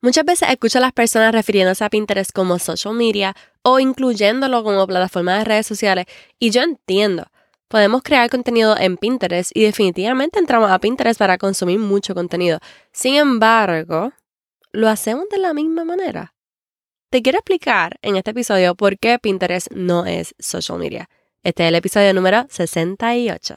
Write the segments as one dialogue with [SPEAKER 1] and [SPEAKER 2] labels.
[SPEAKER 1] Muchas veces escucho a las personas refiriéndose a Pinterest como social media o incluyéndolo como plataforma de redes sociales y yo entiendo. Podemos crear contenido en Pinterest y definitivamente entramos a Pinterest para consumir mucho contenido. Sin embargo, ¿lo hacemos de la misma manera? Te quiero explicar en este episodio por qué Pinterest no es social media. Este es el episodio número 68.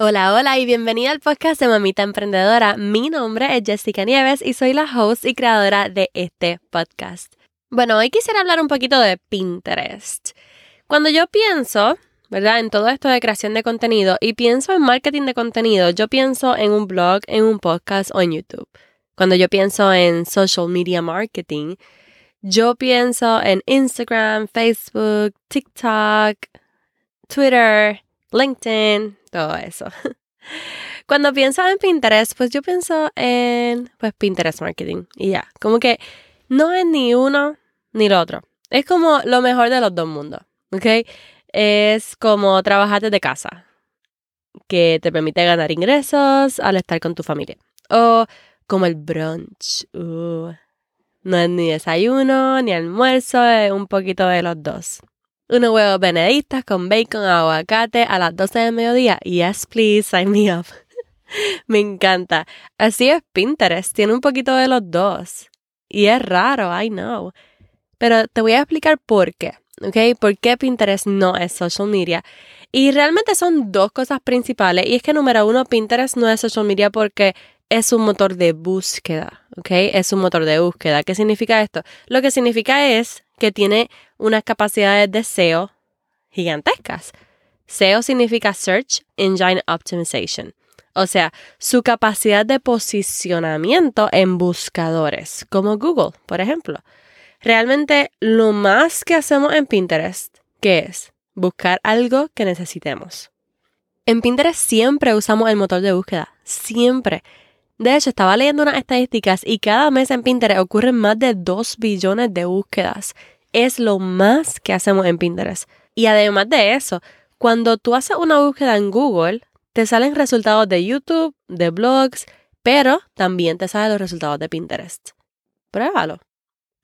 [SPEAKER 1] Hola, hola y bienvenida al podcast de Mamita Emprendedora. Mi nombre es Jessica Nieves y soy la host y creadora de este podcast. Bueno, hoy quisiera hablar un poquito de Pinterest. Cuando yo pienso, ¿verdad? En todo esto de creación de contenido y pienso en marketing de contenido, yo pienso en un blog, en un podcast o en YouTube. Cuando yo pienso en social media marketing, yo pienso en Instagram, Facebook, TikTok, Twitter, LinkedIn, todo eso. Cuando pienso en Pinterest, pues yo pienso en pues Pinterest marketing y ya, como que no es ni uno ni lo otro. Es como lo mejor de los dos mundos, ¿ok? Es como trabajar desde casa, que te permite ganar ingresos al estar con tu familia. O como el brunch. Uh, no es ni desayuno ni almuerzo, es un poquito de los dos unos huevos benedictas con bacon, aguacate a las 12 del mediodía. Yes, please, sign me up. Me encanta. Así es Pinterest, tiene un poquito de los dos. Y es raro, I know. Pero te voy a explicar por qué, ¿ok? Por qué Pinterest no es social media. Y realmente son dos cosas principales. Y es que número uno, Pinterest no es social media porque es un motor de búsqueda, ¿ok? Es un motor de búsqueda. ¿Qué significa esto? Lo que significa es que tiene unas capacidades de SEO gigantescas. SEO significa Search Engine Optimization. O sea, su capacidad de posicionamiento en buscadores, como Google, por ejemplo. Realmente lo más que hacemos en Pinterest, ¿qué es? Buscar algo que necesitemos. En Pinterest siempre usamos el motor de búsqueda, siempre. De hecho, estaba leyendo unas estadísticas y cada mes en Pinterest ocurren más de 2 billones de búsquedas. Es lo más que hacemos en Pinterest. Y además de eso, cuando tú haces una búsqueda en Google, te salen resultados de YouTube, de blogs, pero también te salen los resultados de Pinterest. Pruébalo.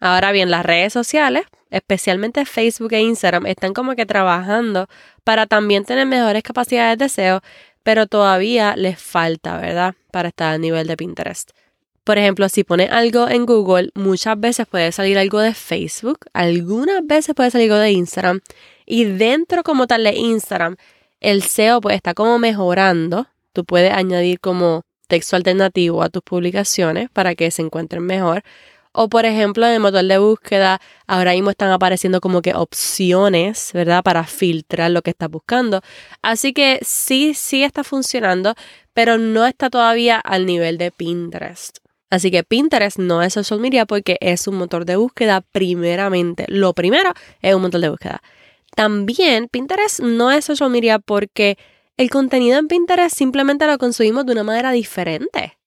[SPEAKER 1] Ahora bien, las redes sociales, especialmente Facebook e Instagram, están como que trabajando para también tener mejores capacidades de SEO, pero todavía les falta, ¿verdad? Para estar a nivel de Pinterest. Por ejemplo, si pones algo en Google, muchas veces puede salir algo de Facebook, algunas veces puede salir algo de Instagram, y dentro como tal de Instagram, el SEO pues está como mejorando. Tú puedes añadir como texto alternativo a tus publicaciones para que se encuentren mejor. O por ejemplo, en el motor de búsqueda, ahora mismo están apareciendo como que opciones, ¿verdad? Para filtrar lo que estás buscando. Así que sí, sí está funcionando, pero no está todavía al nivel de Pinterest. Así que Pinterest no es social media porque es un motor de búsqueda primeramente. Lo primero es un motor de búsqueda. También Pinterest no es social media porque el contenido en Pinterest simplemente lo consumimos de una manera diferente.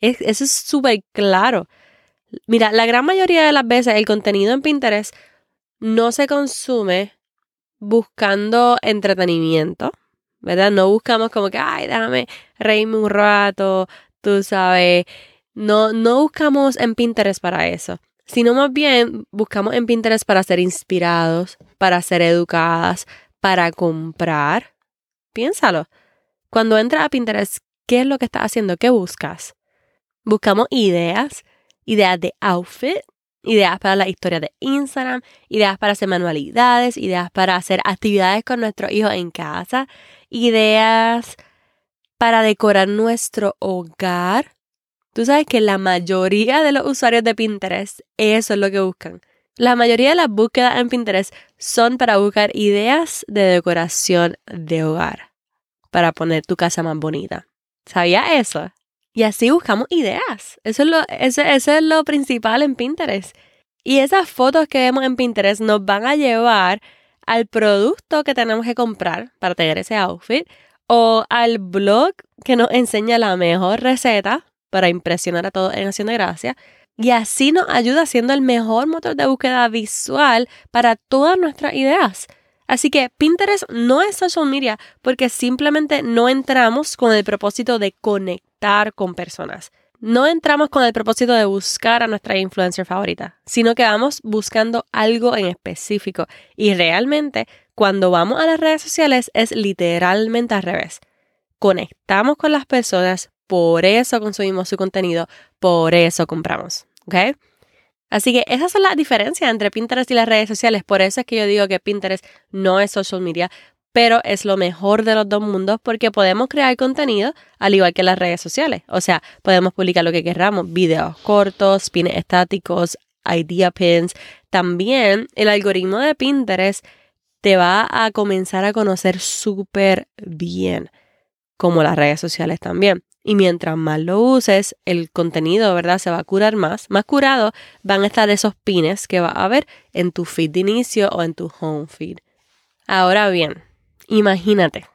[SPEAKER 1] eso es súper claro. Mira, la gran mayoría de las veces el contenido en Pinterest no se consume buscando entretenimiento, ¿verdad? No buscamos como que, ay, déjame reírme un rato, tú sabes. No, no buscamos en Pinterest para eso, sino más bien buscamos en Pinterest para ser inspirados, para ser educadas, para comprar. Piénsalo. Cuando entras a Pinterest, ¿qué es lo que estás haciendo? ¿Qué buscas? Buscamos ideas ideas de outfit, ideas para la historia de Instagram, ideas para hacer manualidades, ideas para hacer actividades con nuestros hijos en casa, ideas para decorar nuestro hogar. Tú sabes que la mayoría de los usuarios de Pinterest eso es lo que buscan. La mayoría de las búsquedas en Pinterest son para buscar ideas de decoración de hogar, para poner tu casa más bonita. ¿Sabía eso? Y así buscamos ideas. Eso es lo, es lo principal en Pinterest. Y esas fotos que vemos en Pinterest nos van a llevar al producto que tenemos que comprar para tener ese outfit o al blog que nos enseña la mejor receta para impresionar a todos en Acción de Gracia. Y así nos ayuda siendo el mejor motor de búsqueda visual para todas nuestras ideas. Así que Pinterest no es social media porque simplemente no entramos con el propósito de conectar con personas. No entramos con el propósito de buscar a nuestra influencer favorita, sino que vamos buscando algo en específico. Y realmente, cuando vamos a las redes sociales es literalmente al revés. Conectamos con las personas, por eso consumimos su contenido, por eso compramos. ¿Ok? Así que esas son las diferencias entre Pinterest y las redes sociales. Por eso es que yo digo que Pinterest no es social media, pero es lo mejor de los dos mundos porque podemos crear contenido al igual que las redes sociales. O sea, podemos publicar lo que queramos, videos cortos, pines estáticos, idea pins. También el algoritmo de Pinterest te va a comenzar a conocer súper bien, como las redes sociales también. Y mientras más lo uses, el contenido, ¿verdad? Se va a curar más. Más curado van a estar esos pines que va a ver en tu feed de inicio o en tu home feed. Ahora bien, imagínate,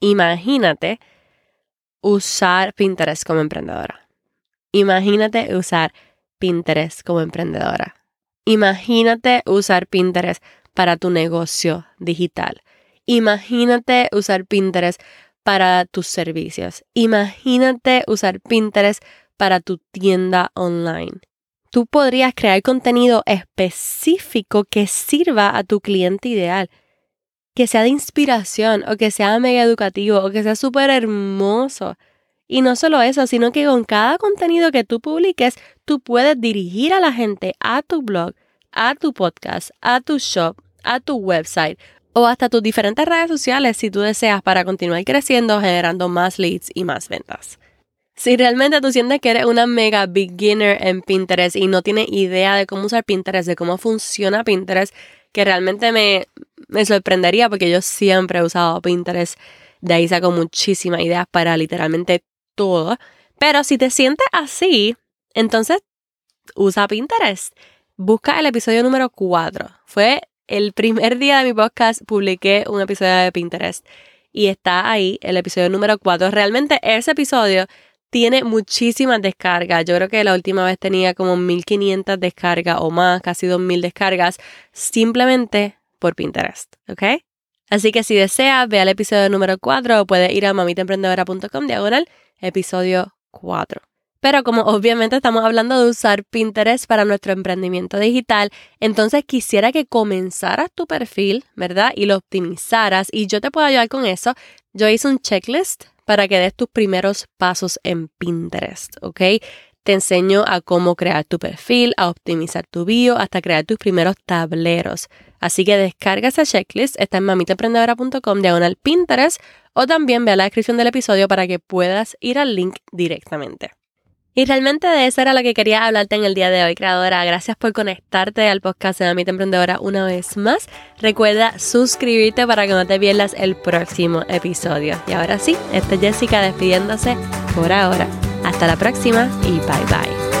[SPEAKER 1] imagínate usar Pinterest como emprendedora. Imagínate usar Pinterest como emprendedora. Imagínate usar Pinterest para tu negocio digital. Imagínate usar Pinterest para tus servicios. Imagínate usar Pinterest para tu tienda online. Tú podrías crear contenido específico que sirva a tu cliente ideal, que sea de inspiración o que sea mega educativo o que sea súper hermoso. Y no solo eso, sino que con cada contenido que tú publiques, tú puedes dirigir a la gente a tu blog, a tu podcast, a tu shop, a tu website o hasta tus diferentes redes sociales si tú deseas para continuar creciendo generando más leads y más ventas. Si realmente tú sientes que eres una mega beginner en Pinterest y no tienes idea de cómo usar Pinterest, de cómo funciona Pinterest, que realmente me, me sorprendería porque yo siempre he usado Pinterest, de ahí saco muchísimas ideas para literalmente todo. Pero si te sientes así, entonces usa Pinterest. Busca el episodio número 4. Fue el primer día de mi podcast publiqué un episodio de Pinterest y está ahí el episodio número 4. Realmente ese episodio tiene muchísimas descargas. Yo creo que la última vez tenía como 1500 descargas o más, casi 2000 descargas, simplemente por Pinterest, ¿ok? Así que si deseas, ve al episodio número 4 o puedes ir a mamitaemprendedora.com diagonal episodio 4. Pero como obviamente estamos hablando de usar Pinterest para nuestro emprendimiento digital, entonces quisiera que comenzaras tu perfil, ¿verdad? Y lo optimizaras y yo te puedo ayudar con eso. Yo hice un checklist para que des tus primeros pasos en Pinterest, ¿ok? Te enseño a cómo crear tu perfil, a optimizar tu bio, hasta crear tus primeros tableros. Así que descarga esa checklist, está en mamitaemprendedora.com diagonal Pinterest o también ve a la descripción del episodio para que puedas ir al link directamente. Y realmente de eso era lo que quería hablarte en el día de hoy, creadora. Gracias por conectarte al podcast de Mamita Emprendedora una vez más. Recuerda suscribirte para que no te pierdas el próximo episodio. Y ahora sí, esta es Jessica despidiéndose por ahora. Hasta la próxima y bye bye.